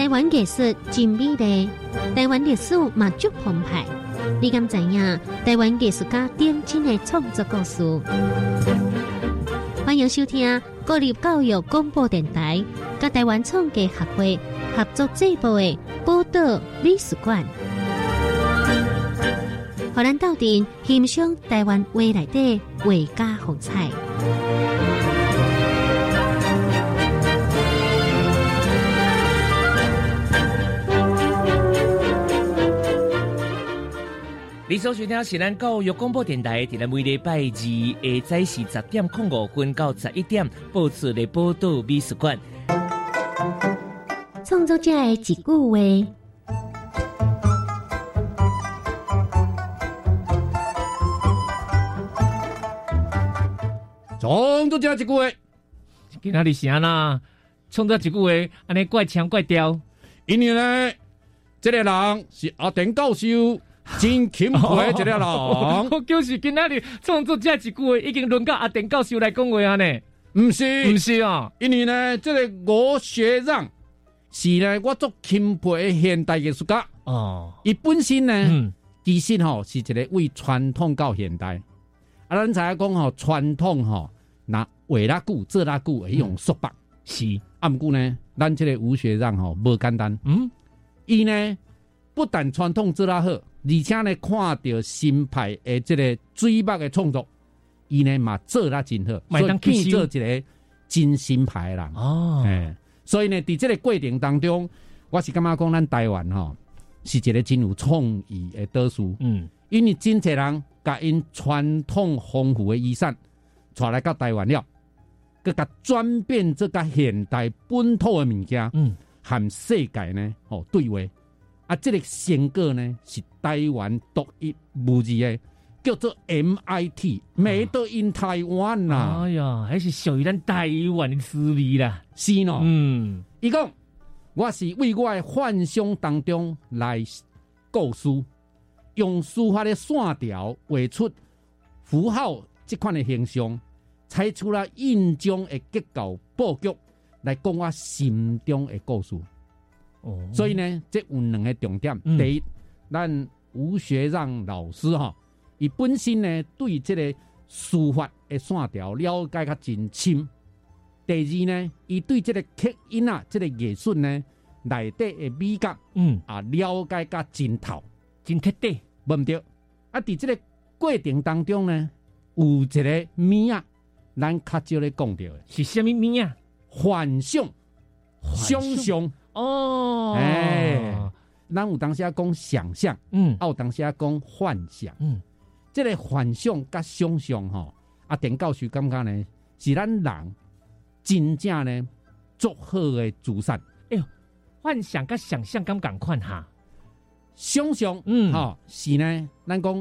台湾艺术真美丽，台湾历史嘛足澎湃。你敢知影台湾艺术家点睛的创作故事？欢迎收听国立教育广播电台、甲台湾创价协会合作制作的《报道美术馆》，荷咱斗阵欣赏台湾未来的画家风采。你所收听是咱教育广播电台，伫咱每礼拜二下早时十点零五分到十一点播出的报道美术馆。创作者的一句话：创作者一句话，今仔日是安那？创作一句话，安尼怪腔怪调。因为呢，这个人是阿田教授真钦佩一个人。我就是今仔日创作这一句话，已经轮到阿田教授来讲话啊呢。毋是，毋是啊，因为呢，这个吴学让是呢，我做钦佩的现代艺术家。哦，伊本身呢，嗯，其实吼是一个为传统到现代。啊，咱知影讲吼，传统吼，那画拉久、做拉久会用束缚。是，啊，毋过呢，咱这个吴学让吼无简单。嗯，伊呢不但传统做拉好，而且呢看到新派的这个水墨的创作，伊呢嘛做得真好，所以变做一个真新派的人。哦，哎，所以呢，在这个过程当中，我是感觉讲咱台湾吼是一个真有创意的岛屿，嗯，因为真侪人甲因传统丰富的遗产带来到台湾了，佮甲转变做甲现代本土的物件，嗯，和世界呢吼对话。啊，这个成果呢是台湾独一无二的，叫做 MIT Made in Taiwan 呐、哎呀，还是属于咱台湾的滋味啦。是喏。嗯，伊讲，我是为我的幻想当中来构思，用书法的线条画出符号这款的形象，猜出了印章的结构布局，来讲我心中的故事。哦，所以呢，这有两个重点。嗯第一，咱吴学让老师哈，伊本身呢对这个书法的线条了解较真深。第二呢，伊对这个刻印啊，这个艺术呢内底的美感嗯，啊了解较真透，真彻底。无毋对。啊，伫这个过程当中呢，有一个物啊，咱较少咧讲到的是什么物啊？幻想、想象。哦，哎咱有当时啊讲想象。嗯啊，有当时啊讲幻想，嗯，这、个幻想甲想象吼，啊，田教授感觉呢，是咱人真正呢足好的资产。幻想跟想象敢赶快哈。想象，嗯吼、是呢，咱讲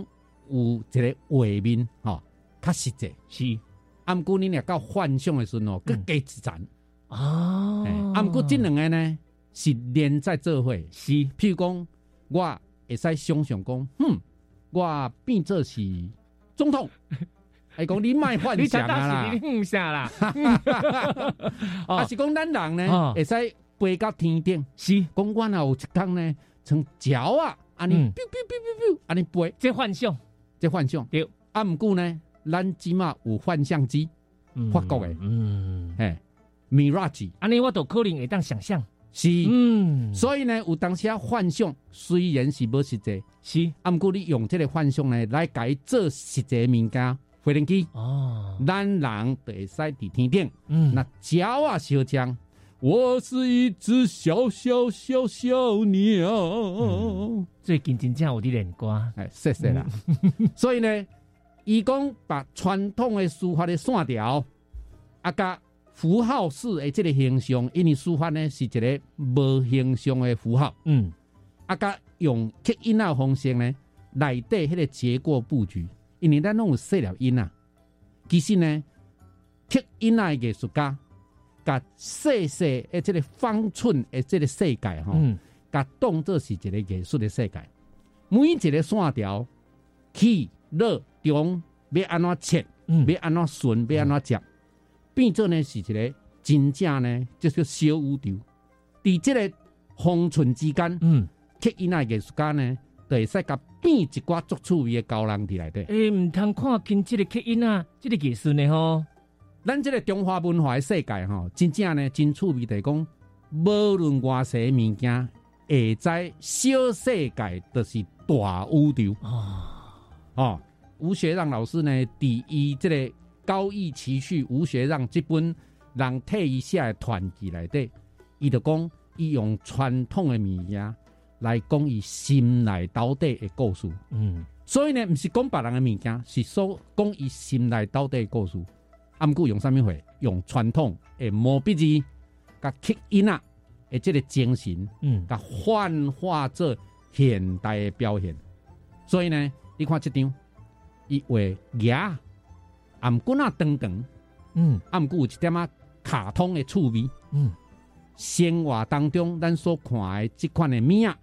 有一个画面，吼、较实际。是啊，毋过你若到幻想的时候哦，更嗯加自然。哦哎，啊，毋过这两个呢是连在做伙。是譬如讲，我会使想象讲，哼，我变做是总统。哎，讲你卖幻你想啊啦你，嗯下啦。啊是讲咱人呢哦会使飞到天顶，是讲我若有一天呢，从脚啊，安尼嗯 biu biu biu biu biu，安尼飞，这幻想这幻想。对，啊，毋过呢，咱即马有幻象机，嗯法国的嗯，嘿，Mirage 安尼我都可能会当想象。是，嗯，所以呢，有当时啊幻想虽然是无实际，是。啊，毋过你用这个幻想呢来改做实际的物件，飞轮机，哦，咱人就会使伫天顶。嗯，那鸟啊，小将，我是一只小小小小鸟。最近真正有啲练歌，哎，谢谢啦。所以呢，伊讲把传统的书法的线条，啊，甲符号式的这个形象，因为书法呢是一个无形象的符号，嗯，啊，甲用刻印啊方式呢，内底迄个结构布局，因为咱拢有细粒音啊。其实呢，刻印啊的艺术家，甲细细的这个方寸的这个世界吼。嗯，甲当作是一个艺术的世界，每一个线条起落中要安怎切，嗯，要安怎顺，要安怎接，变做呢是一个真正呢，就是小宇宙。伫即个方寸之间，嗯，刻印啊艺术家呢，就会使甲变一寡足趣味的高人伫内底。诶，毋通看见即个刻印啊，即个艺术呢吼，咱即个中华文化的世界吼，真正呢真趣味，就是讲，无论外世的物件，会知小世界就是大宇宙。哦，哦，吴学让老师呢，伫伊即个高义奇序吴学让这本人退一下的传记内底，伊就讲，伊用传统的物件来讲伊心内到底的故事。嗯，所以呢，毋是讲别人的物件，是说讲伊心内到底的故事。啊，毋过用啥物货？用传统的毛笔字，甲刻印啊，诶即个精神，嗯，甲幻化做现代的表现。所以呢，你看即张，伊画牙、颔棍啊长长，嗯，啊，毋过有一点啊卡通的趣味。嗯，生活当中，咱所看的即款的物啊，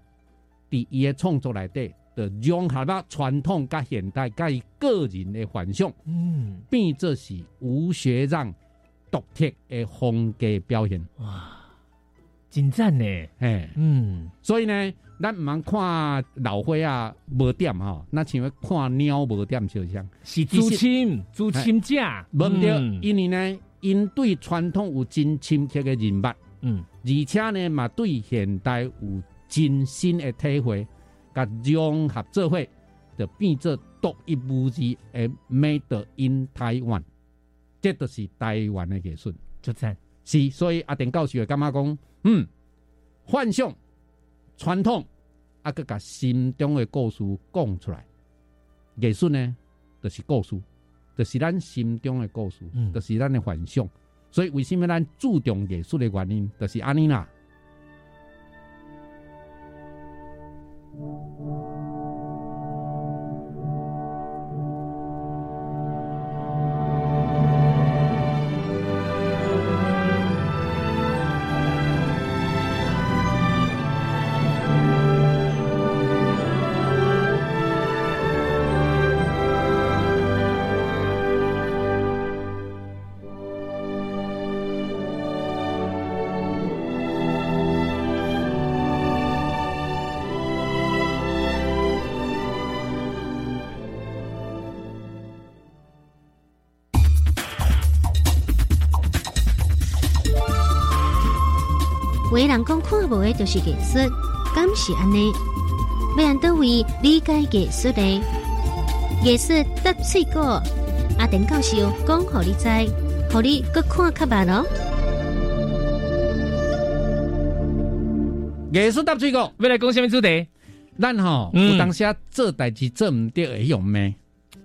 伫伊的创作内底，就融合了传统甲现代甲伊个人的幻想，嗯，变作是吴学让独特的风格表现。哇，真赞呢，嘿，嗯，所以呢，咱毋通看老花啊无点吼，那像要看鸟无点就像。是朱亲，朱亲家，无毋对，嗯。因为呢，因对传统有真深刻的认捌。嗯，而且呢，嘛对现代有真新的体会，甲融合做伙，就变做独一无二的 Made in Taiwan，这就是台湾的艺术。就赞，是，所以阿田教授会感觉讲，嗯，幻想、传统，啊，佮甲心中的故事讲出来，艺术呢，就是故事，就是咱心中的故事，嗯就是咱的幻想。所以为什么咱注重艺术的原因，就是安尼啦。人讲看无的就是艺术，敢是安尼？要按倒位理解艺术的？艺术搭水果，阿田教授讲互你知，互你搁看较捌咯。艺术搭水果，要来讲什么主题？咱吼、嗯有当时啊做代志做毋对，会用咩，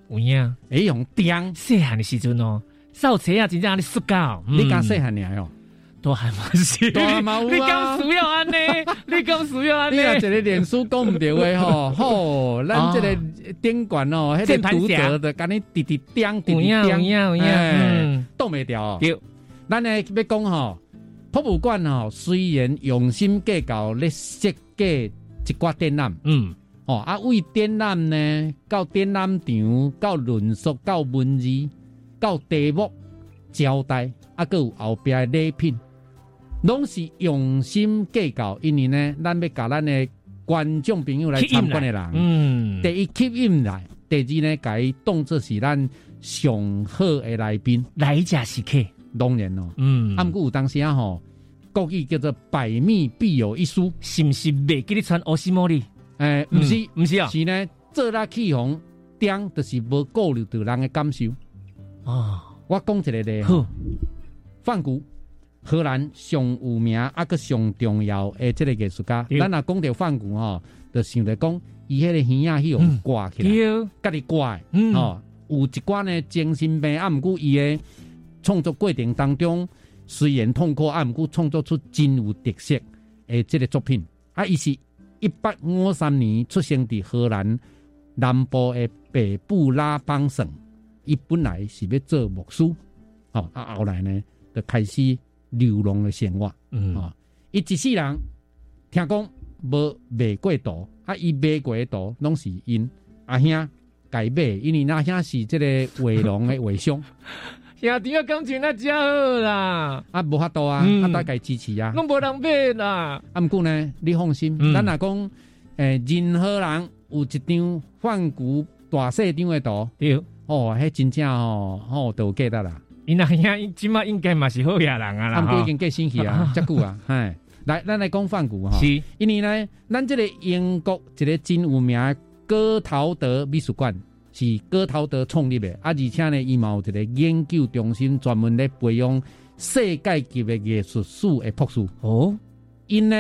有影，会用刁。细汉的时阵哦，扫车啊，真正安尼摔跤，你敢细说汉尔哦？都还蛮是，大汉嘛有啊。你敢需要安尼？你敢需要安尼你？啊一个脸书讲唔对话吼，吼，咱这个顶管哦，迄个读者的，甲你滴滴点滴滴点，哎嗯，挡袂掉咱呢要讲吼，博物馆吼，虽然用心计较咧设计一寡展览，嗯，哦啊，为展览呢，到展览场，到论述，到文字，到题目交代，啊，佮有后壁的礼品，拢是用心计较。因为呢，咱要甲咱的观众朋友来参观的人，嗯，第一吸引来，第二呢，甲伊当做是咱上好的来宾。来者是客，当然咯，嗯，啊，毋过有当时啊吼，国语叫做百密必有一疏，是毋是袂记你传欧西莫里？诶、毋是。毋是啊？是呢，做啦起哄，点就是无顾虑到人的感受。哦，我讲一个例，好，梵谷，荷兰上有名啊个上重要诶这个艺术家。咱若讲到梵谷吼，就想着讲，伊迄个耳仔去用挂起来，对，家己挂的，嗯，哦，有一寡呢精神病啊，毋过伊诶创作过程当中，虽然痛苦啊，毋过创作出真有特色诶这个作品。啊，伊是一八五三年出生伫荷兰南部诶北部拉邦省，伊本来是要做牧师，哦，啊后来呢，就开始流浪的生活。嗯，啊，伊一世人听讲无卖过图，啊，伊卖过的图拢是因阿兄家买，因为阿兄是即个画廊的画商，兄弟啊，感情那真好啦，啊，无法度啊，嗯啊，大家支持啊。拢无人买啦。啊，毋过呢，你放心，嗯咱若讲，诶，任何人有一张泛古大细张的图，对，哦，迄真正哦，哦，都有价值啦。因那兄即马应该嘛是好野人啊啦，已经过星期啊，遮久啊，哎，来，咱来讲泛古哈。是，因为呢，咱这个英国一个真有名的哥陶德美术馆是哥陶德创立的，啊，而且呢，伊嘛有一个研究中心，专门咧培养世界级的艺术史的博士。哦，因呢，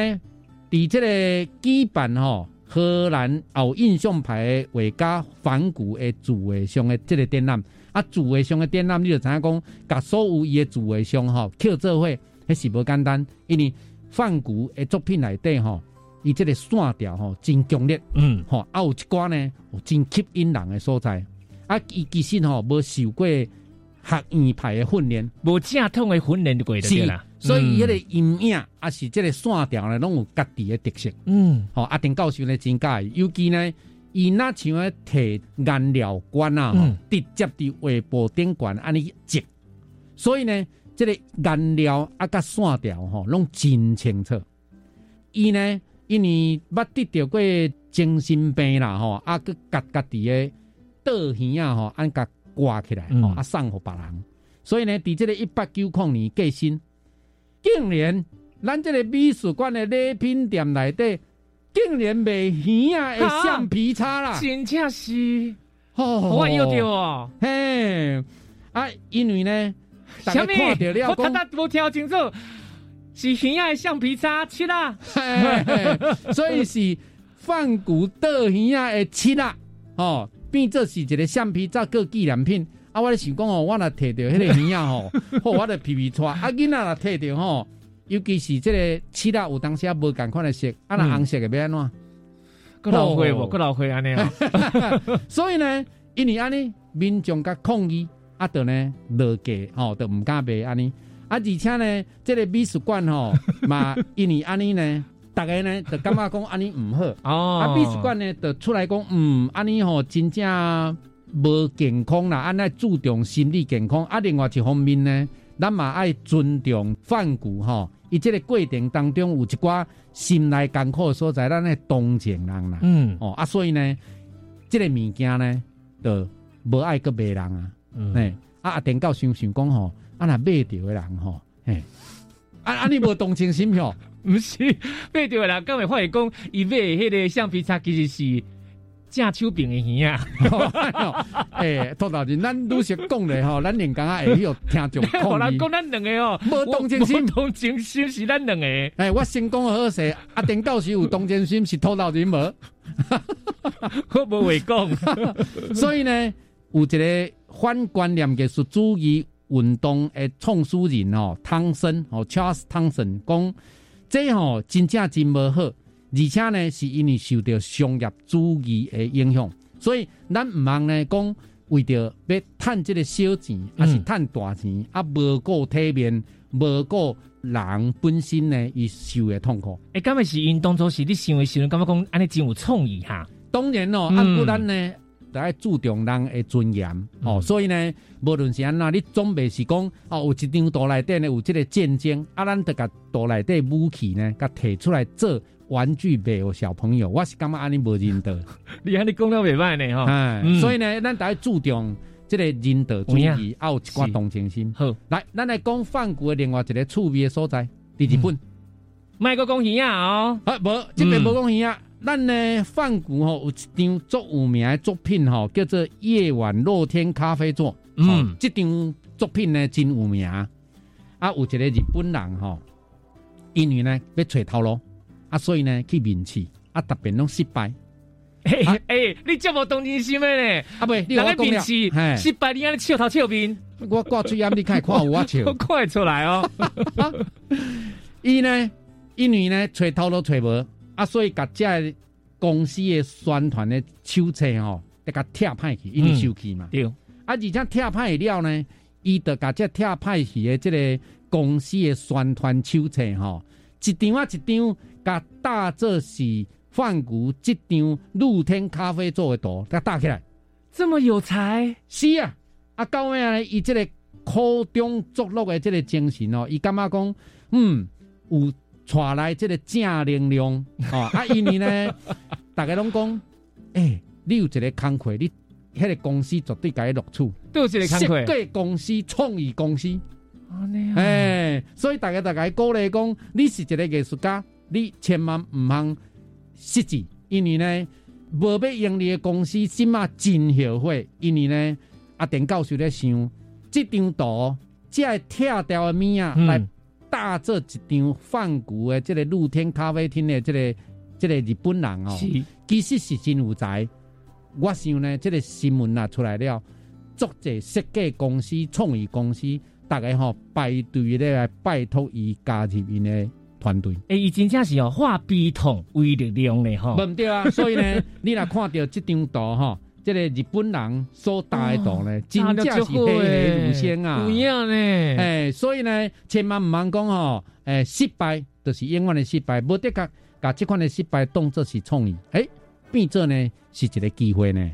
伫这个举办吼荷兰后印象派的画家梵谷的自画像的这个展览，啊，自画像的展览，你就知影讲，甲所有伊的自画像吼扣做伙，迄是无简单，因为梵谷的作品内底吼，伊这个线条吼真强烈，嗯，吼，啊有一寡呢有真吸引人的所在，啊，伊其实吼无受过学院派的训练。无正统的训练就过得对啦。所以迄嗯个阴影啊，是这个线条呢，拢有家己的特色。嗯，吼、阿丁教授呢真介意，尤其呢，伊那像咧摕颜料管啊，嗯直接伫画布顶管安尼接，所以呢，这个颜料啊甲线条吼，拢真清楚。伊呢，因为捌得着过精神病啦，吼，啊，佮家家己的倒耳啊，吼，按甲挂起来，吼、嗯啊送互别人。所以呢，伫这个一八九零年过身，竟然咱这个美术馆的礼品店内底，竟然卖鱼啊的橡皮擦啦！真正是，哦我有着哦。嘿，啊，因为呢，大家什么？看到了我他讲，他无听清楚，是耳仔的橡皮擦漆啦。所以是泛古倒耳啊的漆啦，哦，变做是一个橡皮擦个纪念品。啊，我咧想讲哦，我若摕着迄个 耳仔吼，好，我着皮皮带。啊，囡仔若摕着吼，尤其是即个漆啦，有当时啊无共款的色，啊，若嗯红色的要安怎？个老会哦无？个老会安尼哦。所以呢，因为安尼民众甲抗议，啊，就呢落价吼，就毋敢卖安尼。啊，而且呢，这个美术馆吼 嘛，因为安尼呢，大家呢就感觉讲安尼毋好。哦，啊，美术馆呢就出来讲，嗯，安尼吼真正无健康啦，安尼注重心理健康。啊，另外一方面呢，咱嘛爱尊重梵谷吼，伊这个过程当中有一寡心内艰苦的所在，咱爱同情人啦。嗯哦啊，所以呢，这个物件呢，就无爱个卖人啊。嗯，嘿、啊，阿田教想想讲吼，啊若买着的人吼，嘿，啊啊你无同情心吼，毋是买着啦，刚会发现讲，伊买迄个橡皮擦其实是正手柄的耳啊。诶，托头人，咱愈是讲咧吼，咱连讲啊会有听众我抗议。人讲咱两个哦，无同情心无同情心是咱两个。诶，我先讲好势，阿田教授有同情心是托头人无，我无话讲。所以呢，有一个反观念艺术主义运动的创始人吼，汤森吼 Charles 汤森讲，这吼真正真无好，而且呢是因为受到商业主义的影响，所以咱毋通呢讲为着要趁这个小钱，还是趁大钱，啊无顾体面，无顾人本身呢伊受的痛苦。诶，敢会是因当初是你想的时阵，感觉讲安尼真有创意哈？当然咯，嗯按不咱呢，就爱注重人的尊严、哦。嗯所以呢，无论是安那，你总袂是讲哦，有一张图内底呢有这个战争，啊，咱得甲图内底武器呢，甲摕出来做玩具卖给小朋友。我是感觉安尼无人道，你安尼讲了袂歹呢吼。哎、嗯所以呢，咱得爱注重这个人道主义，有啊，有一寡同情心。好，来，咱来讲范谷的另外一个趣味的所在，第日本。卖个讲鱼啊哦。啊，无，这边无讲鱼啊。咱呢，梵谷吼有一张足有名的作品吼，叫做《夜晚露天咖啡座》。嗯嗯，这张作品呢真有名。啊，有一个日本人吼，因为呢要找头路，啊，所以呢去面试，啊，特别拢失败。嘿啊诶，你这么同情心的呢？啊，不，你个面试，失败，你安尼笑头笑面，我挂嘴烟，你看看 有我笑我。看得出来哦。伊呢，因为呢找头路找无，啊，所以甲这公司的宣传的手册吼，得甲拆歹去，因为受气嘛。对，啊，而且拆歹了呢，伊就甲这拆歹去的这个公司的宣传手册吼，一张啊一张，甲打做是范谷这张露天咖啡做的图，甲打起来。这么有才，是啊，啊到尾啊，伊这个苦中作乐的这个精神哦，伊感觉讲，嗯，有带来这个正能量 哦。啊，因为呢，大家拢讲，诶、你有一个工课，你迄个公司绝对该录取。都是个设工课，计公司、创意公司，哦那样诶、所以大家大家鼓励讲，你是一个艺术家，你千万毋通失志，因为呢，无要盈利的公司，即马真后悔，因为呢，阿田教授咧想，即张图，即个拆掉的物啊，嗯来搭做一张梵谷的即个露天咖啡厅的即、个即、个日本人哦。其实是真有才。我想呢，这个新闻啊出来了，作者设计公司、创意公司，大家吼排队咧来拜托伊加入因的团队。诶，伊真正是哦，化悲痛为力量的吼无。毋对啊，所以呢，你若看到这张图吼，这个日本人所带的图呢，真正是栩栩如生啊不！一样呢。诶、所以呢，千万毋通讲吼，诶、失败就是永远的失败，无得甲甲即款的失败当作是创意，诶、变做呢是一个机会呢。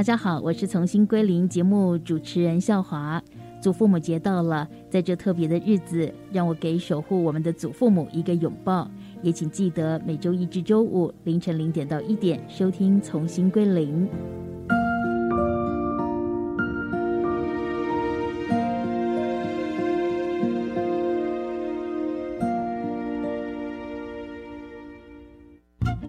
大家好，我是重新归零节目主持人笑华。祖父母节到了，在这特别的日子，让我给守护我们的祖父母一个拥抱。也请记得每周一至周五凌晨零点到一点收听《重新归零》。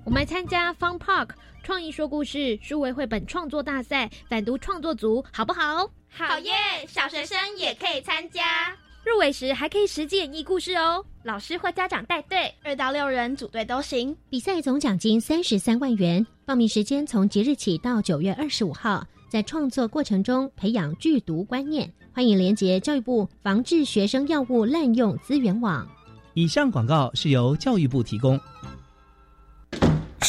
我们参加 Fun Park 创意说故事数位绘本创作大赛反读创作组，好不好？好耶！小学生也可以参加，入围时还可以实际演绎故事哦。老师或家长带队，二到六人组队都行。比赛总奖金三十三万元，报名时间从即日起到九月二十五号，在创作过程中培养剧毒观念。欢迎连结教育部防治学生药物滥用资源网。以上广告是由教育部提供。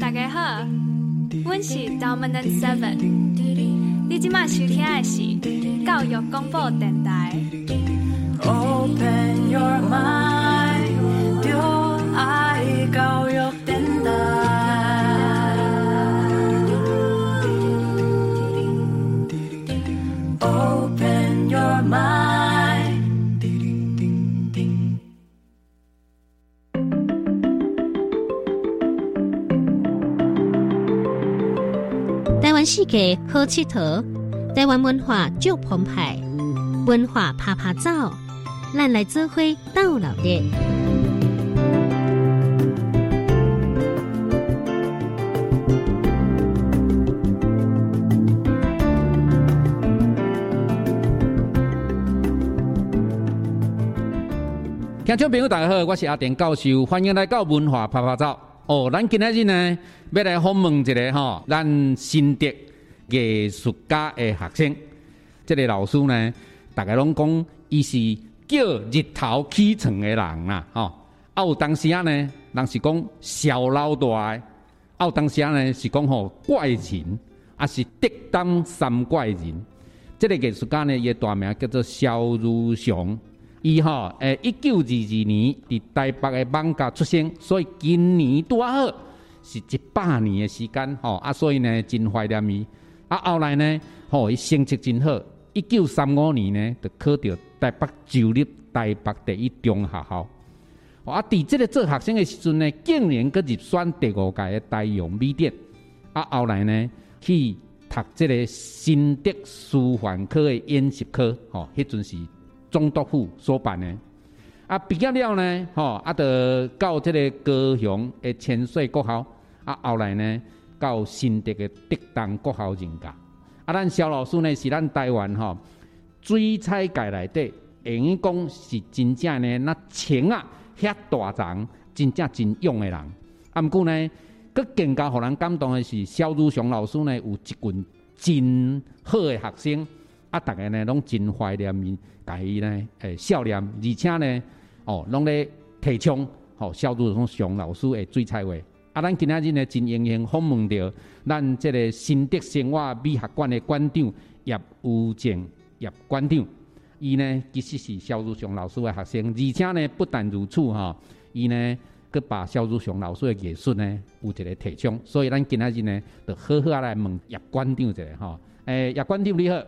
大家好，我是 Dominant Seven，你即马收听的是教育广播电台。Open your mind，就爱教育电台。世界好佚佗，台湾文化足澎湃，文化啪啪走，咱来做伙斗老热。听众朋友，大家好，我是阿典教授，欢迎来到文化拍拍照。哦，咱今仔日呢，要来访问一个吼，咱新竹艺术家的学生。这个老师呢，大家拢讲伊是叫日头起床的人啦，吼、啊，有当时啊呢，人是讲小老大的，啊，有当时啊呢是讲吼怪人，啊是德当三怪人。这个艺术家呢，伊的大名叫做肖如雄。伊吼，诶，一九二二年伫台北的艋舺出生，所以今年拄好是一百年的时间吼啊，所以呢真怀念伊。啊，后来呢，吼伊成绩真好，一九三五年呢就考到台北就入台北第一中学校。啊，伫即个做学生的时阵呢，竟然搁入选第五届的台阳美典。啊，后来呢去读即个新德师范科的演习科，吼，迄阵是总督府所办的。啊，毕业了呢，吼，啊，得到即个高雄的千岁国校。啊，后来呢，到新德的德当国校任教。啊，咱肖老师呢是咱台湾吼水彩界内底，会用讲是真正呢那情啊。遐大长，真正真勇的人。啊，毋过呢，佮更加互人感动的是，肖如雄老师呢有一群真好的学生，啊，逐个呢拢真怀念伊，家伊呢诶笑脸，而且呢，哦，拢咧提倡吼肖如雄老师的水彩画。啊，咱今仔日呢真荣幸访问到咱即个新德生活美学馆的馆长叶武正叶馆长。伊呢，其实是肖如雄老师的学生，而且呢，不但如此哈，伊呢，佮把肖如雄老师的艺术呢，有一个提倡。所以咱今仔日呢，就好好来问叶馆长一下哈。诶，叶馆长你好，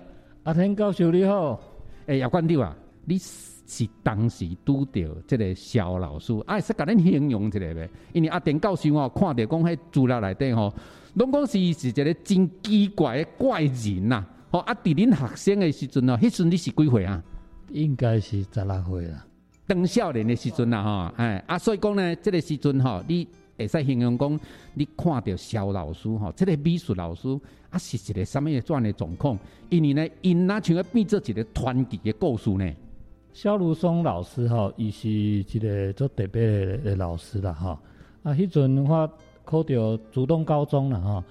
阿天教授你好。诶，叶馆长啊，你是当时拄着即个肖老师，啊，说甲恁形容一下呗？因为阿田教授哦，看到讲迄资料内底吼，拢讲是是一个真奇怪的怪人呐。吼，啊！伫恁学生的时阵哦，迄阵你是几岁啊？应该是十六岁啦。当少年的时阵啦，吼，哎，啊，所以讲呢，这个时阵吼，你会使形容讲，你看到肖老师吼，这个美术老师啊，是一个什么样的状况？因为呢，因那像要变做一个传奇的故事呢。肖如松老师吼，伊是一个做特别的老师啦，哈。啊，迄阵我考到主动高中了，哈，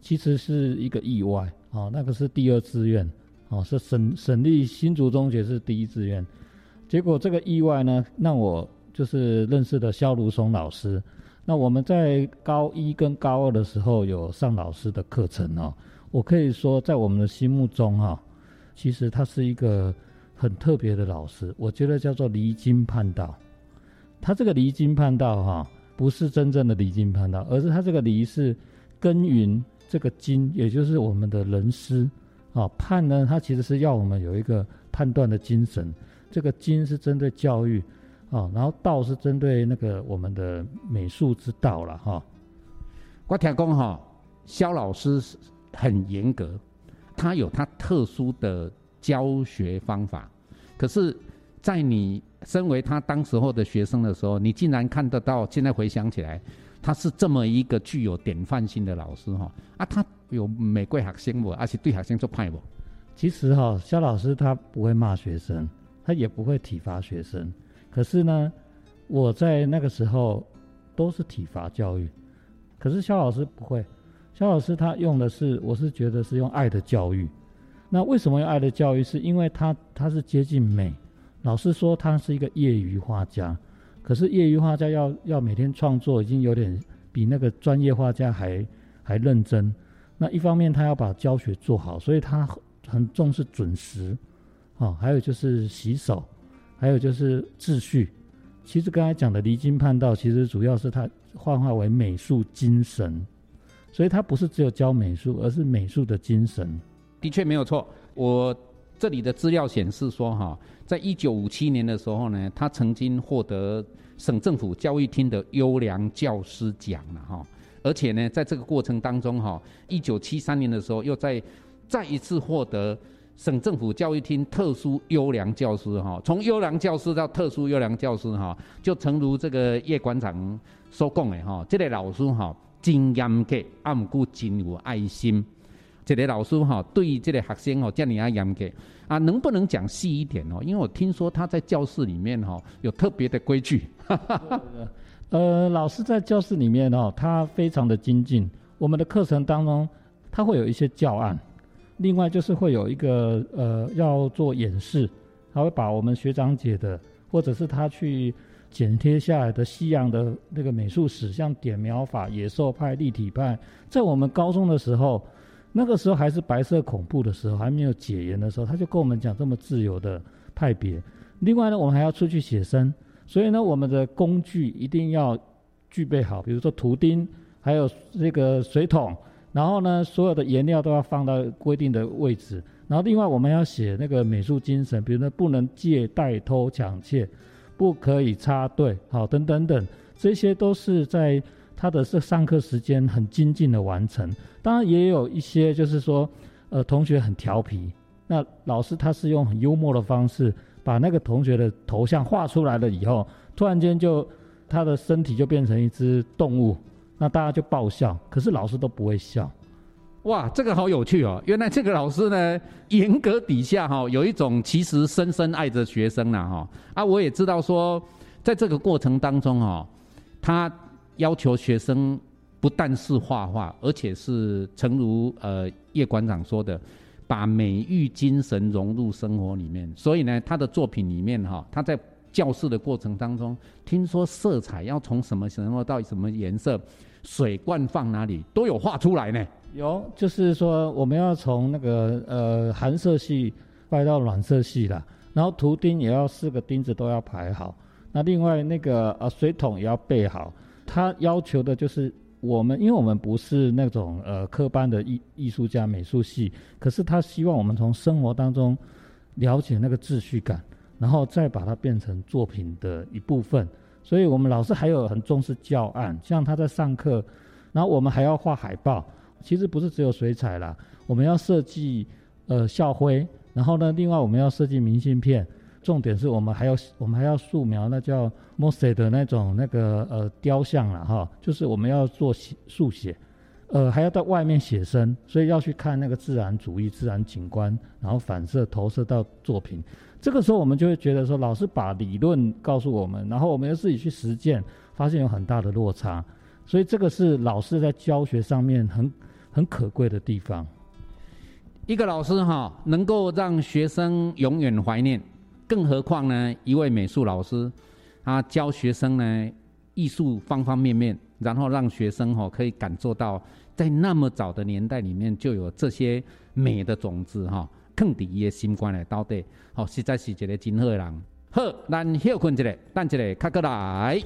其实是一个意外。哦，那个是第二志愿，哦，是省省立新竹中学是第一志愿，结果这个意外呢，让我就是认识了肖如松老师。那我们在高一跟高二的时候有上老师的课程哦，我可以说在我们的心目中哈，其实他是一个很特别的老师，我觉得叫做离经叛道。他这个离经叛道哈，不是真正的离经叛道，而是他这个离是耕耘。这个经，也就是我们的人师啊，判呢，它其实是要我们有一个判断的精神。这个经是针对教育哦，然后道是针对那个我们的美术之道了哈。我听讲哈，肖老师很严格，他有他特殊的教学方法。可是，在你身为他当时候的学生的时候，你竟然看得到，现在回想起来。他是这么一个具有典范性的老师哈啊，他有玫瑰学生不？而且对学生做派不？其实哈，肖老师他不会骂学生，他也不会体罚学生。可是呢，我在那个时候都是体罚教育，可是肖老师不会。肖老师他用的是，我是觉得是用爱的教育。那为什么用爱的教育？是因为他他是接近美。老师说他是一个业余画家。可是业余画家要要每天创作，已经有点比那个专业画家还还认真。那一方面他要把教学做好，所以他很重视准时，哦，还有就是洗手，还有就是秩序。其实刚才讲的离经叛道，其实主要是他幻化为美术精神，所以他不是只有教美术，而是美术的精神。的确没有错，我。这里的资料显示说，哈，在一九五七年的时候呢，他曾经获得省政府教育厅的优良教师奖了，哈。而且呢，在这个过程当中，哈，一九七三年的时候，又在再一次获得省政府教育厅特殊优良教师，哈。从优良教师到特殊优良教师，哈，就诚如这个叶馆长所讲的，哈，这类老师，哈，真严格，啊，不过真有爱心。这个老师哈，对于这个学生哦，叫你啊严格啊，能不能讲细一点哦？因为我听说他在教室里面哈，有特别的规矩。呃，老师在教室里面哦，他非常的精进。我们的课程当中，他会有一些教案，另外就是会有一个呃要做演示，他会把我们学长姐的，或者是他去剪贴下来的西洋的那个美术史，像点描法、野兽派、立体派，在我们高中的时候。那个时候还是白色恐怖的时候，还没有解严的时候，他就跟我们讲这么自由的派别。另外呢，我们还要出去写生，所以呢，我们的工具一定要具备好，比如说图钉，还有这个水桶，然后呢，所有的颜料都要放到规定的位置。然后另外我们要写那个美术精神，比如说不能借贷偷抢窃，不可以插队，好等等等，这些都是在他的这上课时间很精进的完成。当然也有一些就是说，呃，同学很调皮，那老师他是用很幽默的方式把那个同学的头像画出来了以后，突然间就他的身体就变成一只动物，那大家就爆笑，可是老师都不会笑。哇，这个好有趣哦！原来这个老师呢，严格底下哈，有一种其实深深爱着学生呐哈。啊，我也知道说，在这个过程当中哈，他要求学生不但是画画，而且是诚如呃叶馆长说的，把美育精神融入生活里面。所以呢，他的作品里面哈，他在教室的过程当中，听说色彩要从什么什么到什么颜色，水罐放哪里，都有画出来呢。有，就是说我们要从那个呃寒色系带到暖色系啦，然后图钉也要四个钉子都要排好，那另外那个呃水桶也要备好。他要求的就是我们，因为我们不是那种呃科班的艺艺术家美术系，可是他希望我们从生活当中了解那个秩序感，然后再把它变成作品的一部分。所以我们老师还有很重视教案，像他在上课，然后我们还要画海报。其实不是只有水彩啦，我们要设计呃校徽，然后呢，另外我们要设计明信片，重点是我们还要我们还要素描，那叫 mosaic 的那种那个呃雕像了哈，就是我们要做写速写，呃还要到外面写生，所以要去看那个自然主义、自然景观，然后反射投射到作品。这个时候我们就会觉得说，老师把理论告诉我们，然后我们要自己去实践，发现有很大的落差，所以这个是老师在教学上面很。很可贵的地方，一个老师哈，能够让学生永远怀念，更何况呢？一位美术老师，他教学生呢艺术方方面面，然后让学生哈可以感受到，在那么早的年代里面就有这些美的种子哈，坑底伊的心肝来到底，好，实在是一个真好的人。好，咱休困一下，等一下，卡过来。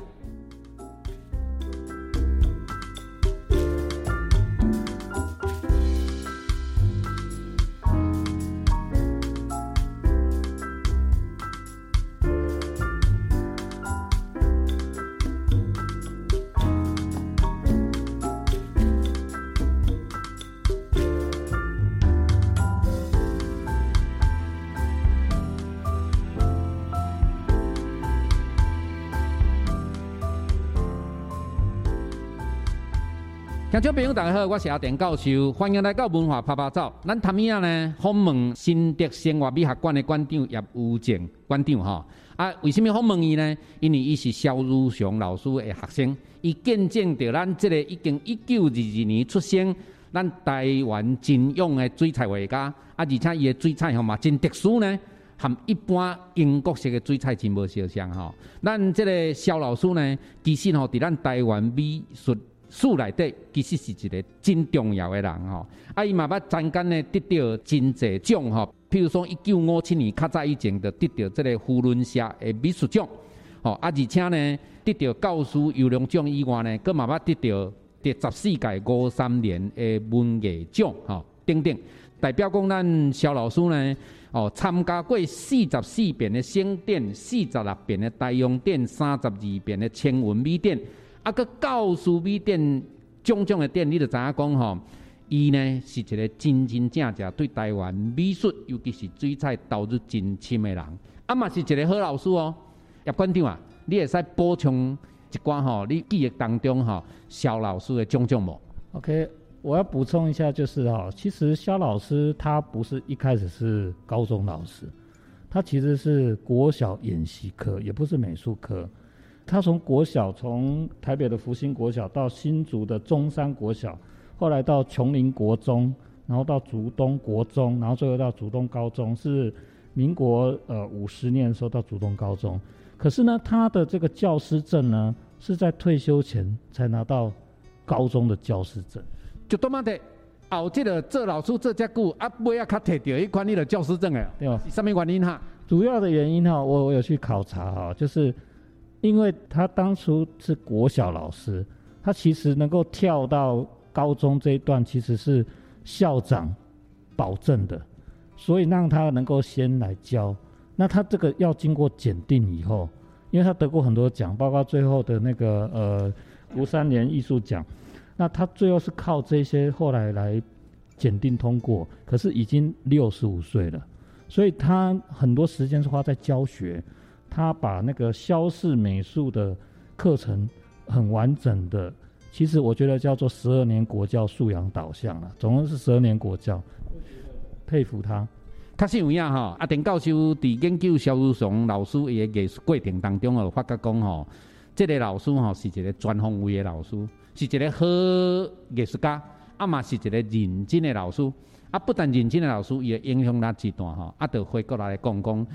听众朋友，大家好，我是阿田教授，欢迎来到文化拍拍照。咱谈咩呢？访问新德生活美学馆的馆长叶武健馆长哈。啊，为什么访问伊呢？因为伊是肖如雄老师的学生，伊见证着咱这个已经一九二二年出生，咱台湾真勇的水彩画家。啊，而且伊的水彩吼嘛真特殊呢，含一般英国式的水彩真无相像哈。咱这个肖老师呢，其实吼伫咱台湾美术。书内底其实是一个真重要的人吼，啊，伊嘛捌曾经呢得到真济奖吼，譬如说一九五七年较早以前就得到这个胡伦社的美术奖，吼，啊，而且呢得到教师优良奖以外呢，佮嘛捌得到第十四届五三年的文艺奖吼，等等，代表讲咱肖老师呢，哦，参加过四十四遍的星典，四十六遍的大用典，三十二遍的千文美典。啊，个教书美店种种的店，你就知影讲吼，伊呢是一个真真正正对台湾美术，尤其是水彩投入真深的人，啊嘛是一个好老师哦。叶馆长啊，你会使补充一寡吼，你记忆当中吼，肖老师的种种无？OK，我要补充一下，就是哈，其实肖老师他不是一开始是高中老师，他其实是国小演习科，也不是美术科。他从国小，从台北的福星国小到新竹的中山国小，后来到琼林国中，然后到竹东国中，然后最后到竹东高中，是民国呃五十年的时候到竹东高中。可是呢，他的这个教师证呢，是在退休前才拿到高中的教师证。就多么的，哦，这个做老师做这久，啊，不要他摕到一款你的教师证哎，对吧？上面原因哈？主要的原因哈，我我有去考察哈，就是。因为他当初是国小老师，他其实能够跳到高中这一段，其实是校长保证的。所以让他能够先来教。那他这个要经过检定以后，因为他得过很多奖，包括最后的那个呃吴三连艺术奖。那他最后是靠这些后来来检定通过，可是已经六十五岁了，所以他很多时间是花在教学。他把那个肖氏美术的课程很完整的，其实我觉得叫做十二年国教素养导向啊，总共是十二年国教，佩服他。确实有影吼，阿丁教授伫研究肖如松老师伊个艺术过程当中哦，发觉讲吼，这个老师吼是一个全方位的老师。是一个好艺术家，啊嘛是一个认真的老师，啊不但认真的老师，也影响咱一段吼，啊，就回过来讲讲，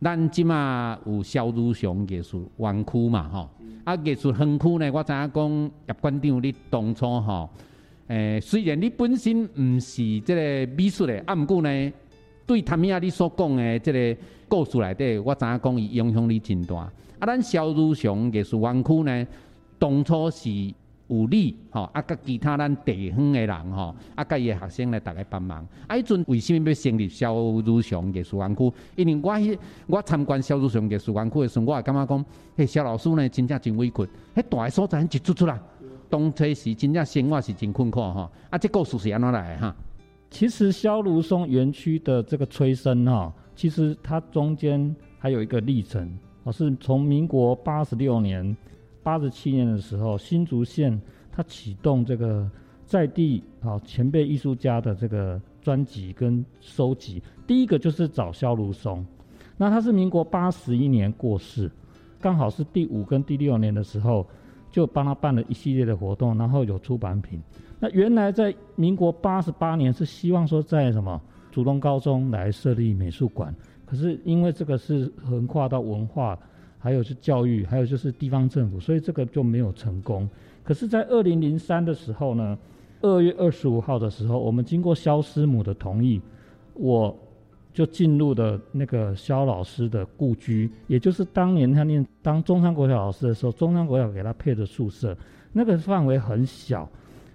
咱即马有肖如雄艺术园区嘛吼，啊艺术园区呢，我知影讲叶馆长你当初吼，诶虽然你本身毋是即个美术的，啊毋过呢，对他们啊你所讲的即个故事内底，我知影讲伊影响力真大，啊咱肖如雄艺术园区呢，当初是。有你吼，啊，甲其他咱地方的人吼，啊，甲伊的学生来逐个帮忙。啊，迄阵为什么要成立萧如祥艺术园区？因为我迄我参观萧如祥艺术园区的时候，我也感觉讲，迄肖老师呢，真正真委屈，迄大个所在一出出来，当初时真正生活是真困苦吼。啊，这故事是安怎来诶哈？其实肖如松园区的这个催生哈，其实它中间还有一个历程，哦，是从民国八十六年。八十七年的时候，新竹县它启动这个在地啊前辈艺术家的这个专辑跟收集。第一个就是找萧如松，那他是民国八十一年过世，刚好是第五跟第六年的时候，就帮他办了一系列的活动，然后有出版品。那原来在民国八十八年是希望说在什么主动高中来设立美术馆，可是因为这个是横跨到文化。还有是教育，还有就是地方政府，所以这个就没有成功。可是，在二零零三的时候呢，二月二十五号的时候，我们经过肖师母的同意，我就进入了那个肖老师的故居，也就是当年他念当中山国小老师的时候，中山国小给他配的宿舍，那个范围很小，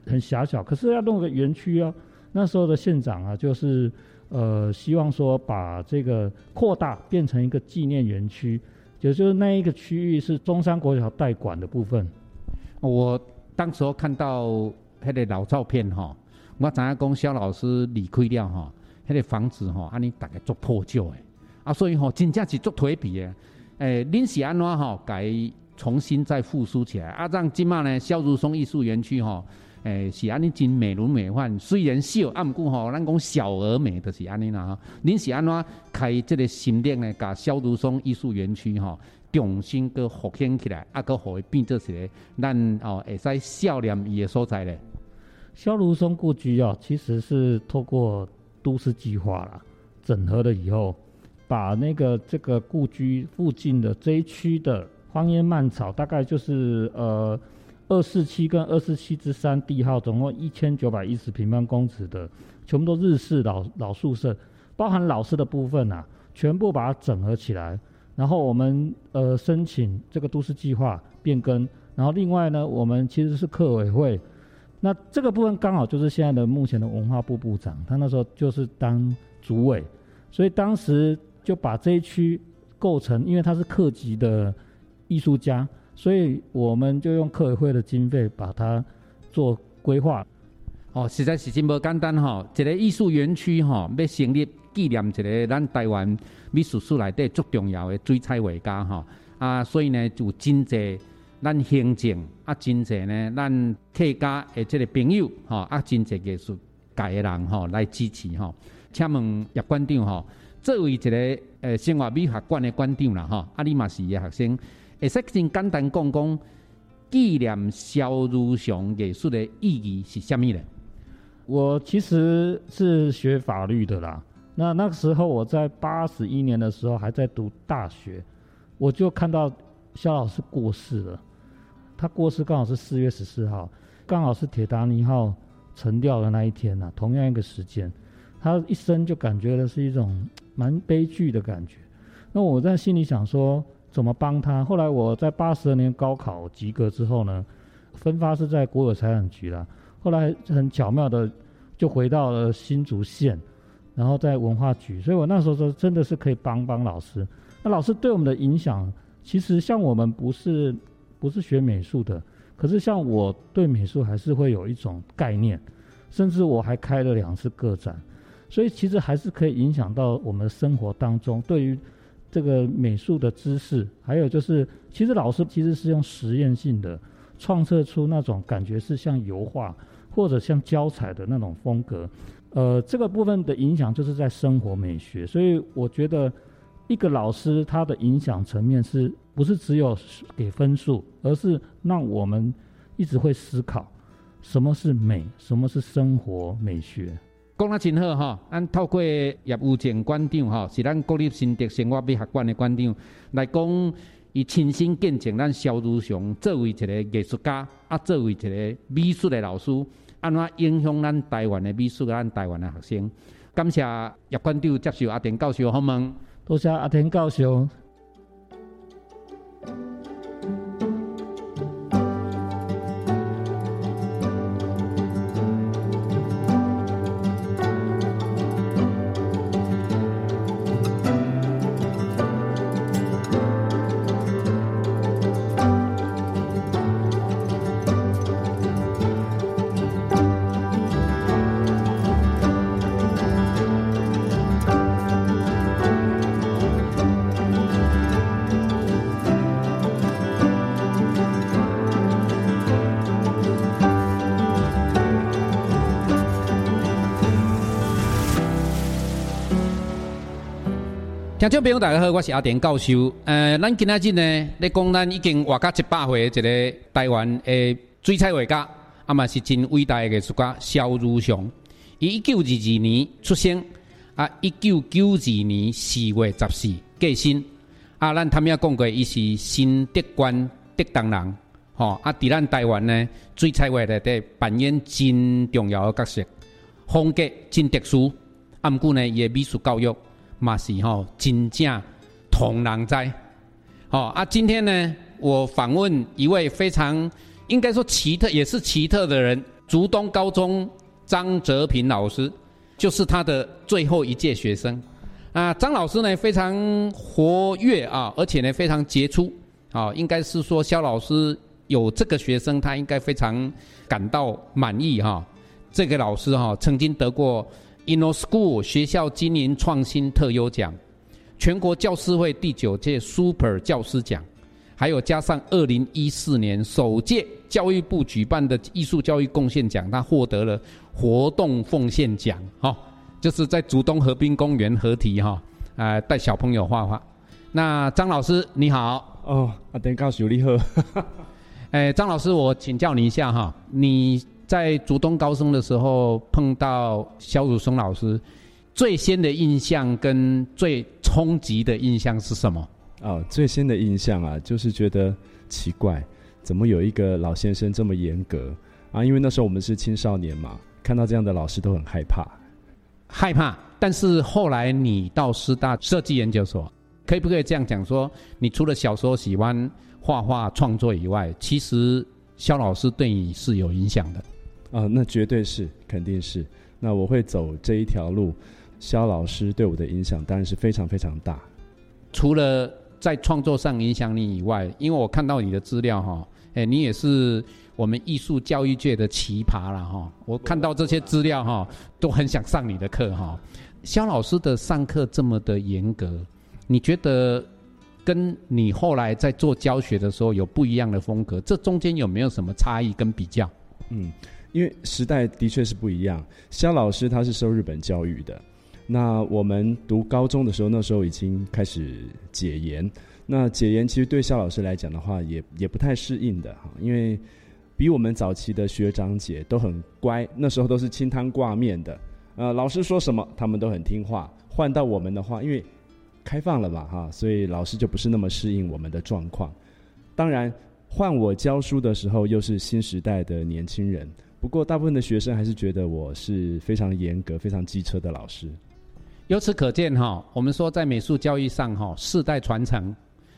很狭小，可是要弄个园区哦。那时候的县长啊，就是呃，希望说把这个扩大，变成一个纪念园区。也就是那一个区域是中山国小代管的部分。我当时候看到那个老照片哈，我知影讲肖老师离开了哈，那个房子哈，安尼大概做破旧诶，啊，所以吼真正是做颓皮诶。诶，恁是安怎吼改重新再复苏起来？啊，让今嘛呢肖如松艺术园区哈。诶，是安尼真美轮美奂，虽然小，啊，毋过吼，咱讲小而美，就是安尼啦吼。恁是安怎开即个新店呢？甲小如松艺术园区吼，重新搁复兴起来，啊，搁互伊变做一个咱哦会使笑脸伊的所在咧。小如松故居哦，其实是透过都市计划啦，整合了以后，把那个这个故居附近的这一区的荒烟蔓草，大概就是呃。二四七跟二四七之三地号，总共一千九百一十平方公尺的，全部都日式老老宿舍，包含老师的部分啊，全部把它整合起来。然后我们呃申请这个都市计划变更，然后另外呢，我们其实是客委会，那这个部分刚好就是现在的目前的文化部部长，他那时候就是当主委，所以当时就把这一区构成，因为他是客级的艺术家。所以我们就用客委会的经费把它做规划，哦，实在是真无简单哈！一个艺术园区哈，要成立纪念一个咱台湾美术史内底最重要的水彩画家哈啊，所以呢，就真济咱行政啊，真济呢，咱客家的这个朋友哈啊，真济艺术界的人哈来支持哈。请问叶馆长哈，作为一个呃生活美学馆的馆长啦哈，啊，你嘛是学生。会使真简单讲讲纪念肖如雄艺术的意义是虾米呢？我其实是学法律的啦。那那个时候我在八十一年的时候还在读大学，我就看到肖老师过世了。他过世刚好是四月十四号，刚好是铁达尼号沉掉的那一天呐，同样一个时间。他一生就感觉的是一种蛮悲剧的感觉。那我在心里想说。怎么帮他？后来我在八十二年高考及格之后呢，分发是在国有财产局啦。后来很巧妙的就回到了新竹县，然后在文化局，所以我那时候说真的是可以帮帮老师。那老师对我们的影响，其实像我们不是不是学美术的，可是像我对美术还是会有一种概念，甚至我还开了两次个展，所以其实还是可以影响到我们生活当中对于这个美术的知识，还有就是其实老师其实是用实验性的创设出那种感觉是像油画或者像胶彩的那种风格。呃，这个部分的影响就是在生活美学，所以我觉得一个老师他的影响层面是不是只有给分数，而是让我们一直会思考什么是美，什么是生活美学。讲得真好哈！按透过叶武健馆长哈，是咱国立新德生活美学馆的馆长来讲，伊亲身见证咱肖如雄作为一个艺术家，啊，作为一个美术的老师。安怎影响咱台湾的美术，咱台湾的学生？感谢叶馆长接受阿田教授访问，多谢阿田教授。听众朋友，大家好，我是阿田教授。呃，咱今仔日呢，咧讲咱已经活到一百岁一个台湾的水彩画家，啊嘛是真伟大的艺术家肖如雄。伊一九二二年出生，啊，一九九二年四月十四过身。啊，咱他们也讲过，伊是新德官德当人，吼啊，伫咱台湾呢，水彩画内底扮演真重要的角色，风格真特殊。啊，毋过呢，伊的美术教育。嘛是吼，真正同人在，好啊！今天呢，我访问一位非常应该说奇特，也是奇特的人——竹东高中张泽平老师，就是他的最后一届学生啊。张老师呢，非常活跃啊，而且呢，非常杰出啊。应该是说，肖老师有这个学生，他应该非常感到满意哈。这个老师哈，曾经得过。InnoSchool 学校经营创新特优奖，全国教师会第九届 Super 教师奖，还有加上二零一四年首届教育部举办的艺术教育贡献奖，他获得了活动奉献奖，哈，就是在竹东河滨公园合体哈，呃，带小朋友画画。那张老师你好，哦，阿丁教授你好，哎，张老师我请教你一下哈，你。在竹东高中的时候碰到肖汝松老师，最先的印象跟最冲击的印象是什么？哦，最先的印象啊，就是觉得奇怪，怎么有一个老先生这么严格啊？因为那时候我们是青少年嘛，看到这样的老师都很害怕，害怕。但是后来你到师大设计研究所，可以不可以这样讲说，你除了小时候喜欢画画创作以外，其实肖老师对你是有影响的。啊，那绝对是，肯定是。那我会走这一条路，肖老师对我的影响当然是非常非常大。除了在创作上影响你以外，因为我看到你的资料哈，哎，你也是我们艺术教育界的奇葩了哈。我看到这些资料哈，都很想上你的课哈。肖老师的上课这么的严格，你觉得跟你后来在做教学的时候有不一样的风格？这中间有没有什么差异跟比较？嗯。因为时代的确是不一样，肖老师他是受日本教育的，那我们读高中的时候，那时候已经开始解严，那解严其实对肖老师来讲的话，也也不太适应的哈，因为比我们早期的学长姐都很乖，那时候都是清汤挂面的，呃，老师说什么他们都很听话，换到我们的话，因为开放了嘛哈，所以老师就不是那么适应我们的状况，当然换我教书的时候，又是新时代的年轻人。不过，大部分的学生还是觉得我是非常严格、非常机车的老师。由此可见，哈，我们说在美术教育上，哈，世代传承，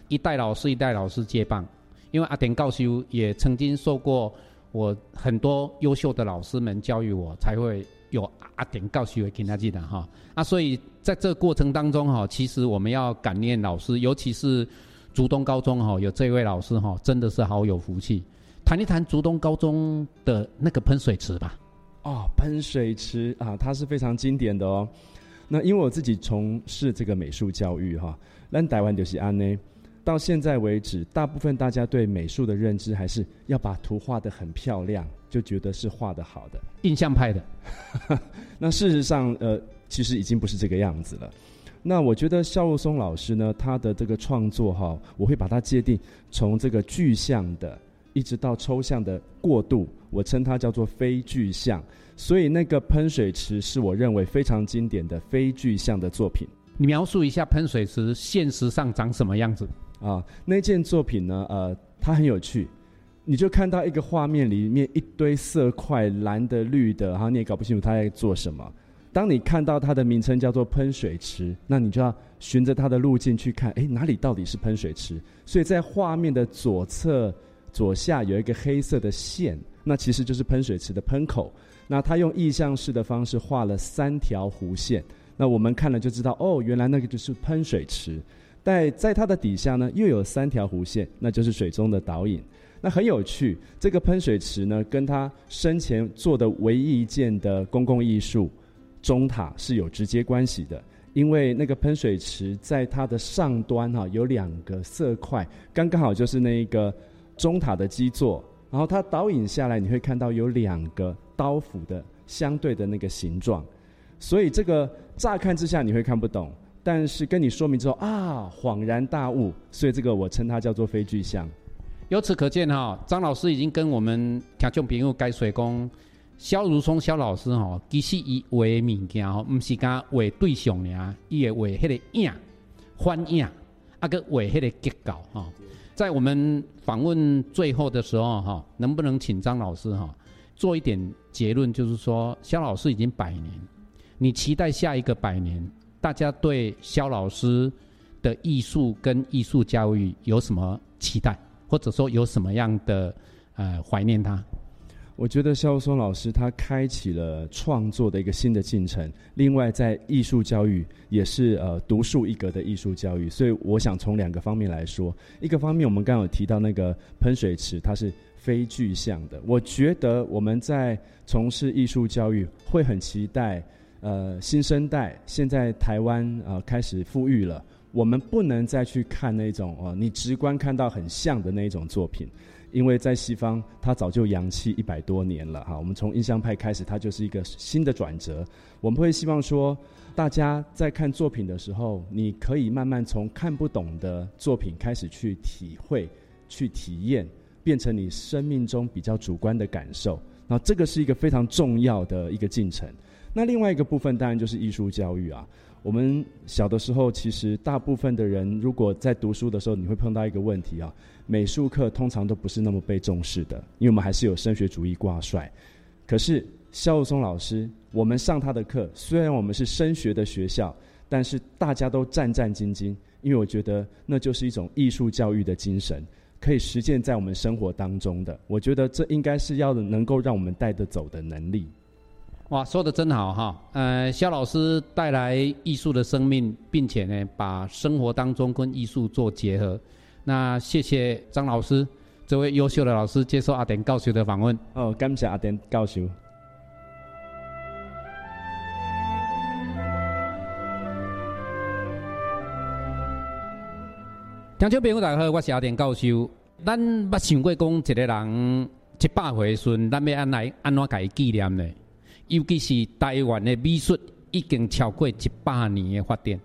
一代老师一代老师接棒。因为阿田教授也曾经受过我很多优秀的老师们教育我，才会有阿典教授的给他记得哈啊，所以在这个过程当中哈，其实我们要感念老师，尤其是竹东高中哈，有这位老师哈，真的是好有福气。谈一谈竹东高中的那个喷水池吧。哦，喷水池啊，它是非常经典的哦。那因为我自己从事这个美术教育哈，那台湾就是安呢。到现在为止，大部分大家对美术的认知还是要把图画的很漂亮，就觉得是画的好的，印象派的。那事实上，呃，其实已经不是这个样子了。那我觉得肖若松老师呢，他的这个创作哈，我会把它界定从这个具象的，一直到抽象的过渡，我称它叫做非具象。所以那个喷水池是我认为非常经典的非具象的作品。你描述一下喷水池现实上长什么样子？啊，那件作品呢？呃，它很有趣，你就看到一个画面里面一堆色块，蓝的、绿的，然后你也搞不清楚它在做什么。当你看到它的名称叫做喷水池，那你就要循着它的路径去看，哎，哪里到底是喷水池？所以在画面的左侧左下有一个黑色的线，那其实就是喷水池的喷口。那他用意象式的方式画了三条弧线，那我们看了就知道，哦，原来那个就是喷水池。在在它的底下呢，又有三条弧线，那就是水中的导引。那很有趣，这个喷水池呢，跟他生前做的唯一一件的公共艺术钟塔是有直接关系的。因为那个喷水池在它的上端哈，有两个色块，刚刚好就是那一个钟塔的基座。然后它导引下来，你会看到有两个刀斧的相对的那个形状。所以这个乍看之下你会看不懂。但是跟你说明之后啊，恍然大悟，所以这个我称它叫做非具象。由此可见哈，张老师已经跟我们听众朋友解说讲，肖如松肖老师哈，其实伊画物件吼，唔是讲画对象尔，伊会画迄个影、反影，啊个画迄个结构哈。在我们访问最后的时候哈，能不能请张老师哈做一点结论，就是说肖老师已经百年，你期待下一个百年？大家对肖老师的艺术跟艺术教育有什么期待，或者说有什么样的呃怀念他？我觉得肖松老师他开启了创作的一个新的进程。另外，在艺术教育也是呃独树一格的艺术教育。所以，我想从两个方面来说，一个方面我们刚刚有提到那个喷水池，它是非具象的。我觉得我们在从事艺术教育会很期待。呃，新生代现在台湾呃开始富裕了，我们不能再去看那种哦，你直观看到很像的那一种作品，因为在西方它早就洋气一百多年了哈。我们从印象派开始，它就是一个新的转折。我们会希望说，大家在看作品的时候，你可以慢慢从看不懂的作品开始去体会、去体验，变成你生命中比较主观的感受。那这个是一个非常重要的一个进程。那另外一个部分当然就是艺术教育啊。我们小的时候，其实大部分的人如果在读书的时候，你会碰到一个问题啊，美术课通常都不是那么被重视的，因为我们还是有升学主义挂帅。可是肖若松老师，我们上他的课，虽然我们是升学的学校，但是大家都战战兢兢，因为我觉得那就是一种艺术教育的精神，可以实践在我们生活当中的。我觉得这应该是要能够让我们带得走的能力。哇，说的真好哈！呃，肖老师带来艺术的生命，并且呢，把生活当中跟艺术做结合。那谢谢张老师，这位优秀的老师接受阿典教授的访问。哦，感谢阿典教授。听众朋友大家好，我是阿典教授。咱捌想过讲一个人一百岁时，咱要安来安怎伊纪念呢？尤其是台湾的美术已经超过一百年的发展，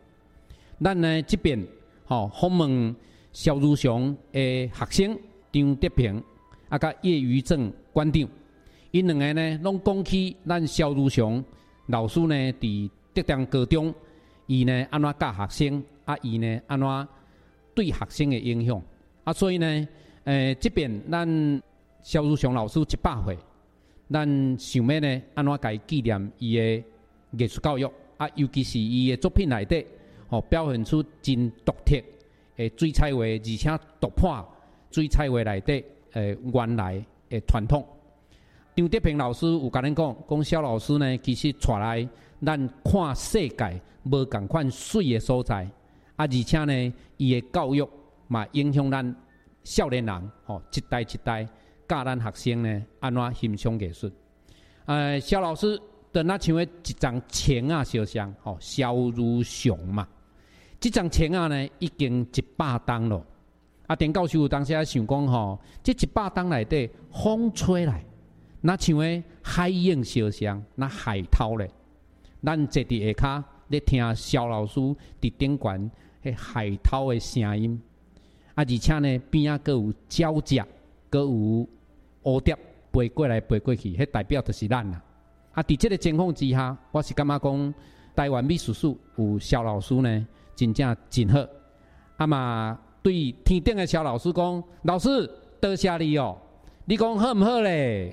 咱呢这边吼访问肖如雄的学生张德平，啊甲叶余正馆长，因两个呢拢讲起咱肖如雄老师呢伫德江高中，伊呢安怎教学生，啊伊呢安怎对学生的影响，啊所以呢，诶这边咱肖如雄老师一百岁。咱想要呢，安怎该纪念伊的艺术教育啊？尤其是伊的作品内底，吼表现出真独特诶水彩画，而且突破水彩画内底诶原来诶传统。张德平老师有甲恁讲，讲肖老师呢，其实带来咱看世界无共款水的所在，啊，而且呢，伊的教育嘛影响咱少年人，吼，一代一代教咱学生呢安怎欣赏艺术。呃，肖老师的那像诶一张钱啊，肖像，吼，肖如熊嘛，这张钱啊呢已经一百档了。啊，田教授当时啊想讲吼，这一百档内底风吹来，那像诶海影肖像，那海涛咧，咱坐伫下骹咧听肖老师伫顶悬迄海涛诶声音，啊，而且呢边啊，阁有鸟只，阁有蝴蝶飞过来飞过去，迄代表就是咱啦。啊，伫即个情况之下，我是感觉讲台湾美术史有肖老师呢，真正真好。啊嘛。对天顶的肖老师讲：“老师，多谢你哦，你讲好毋好咧？”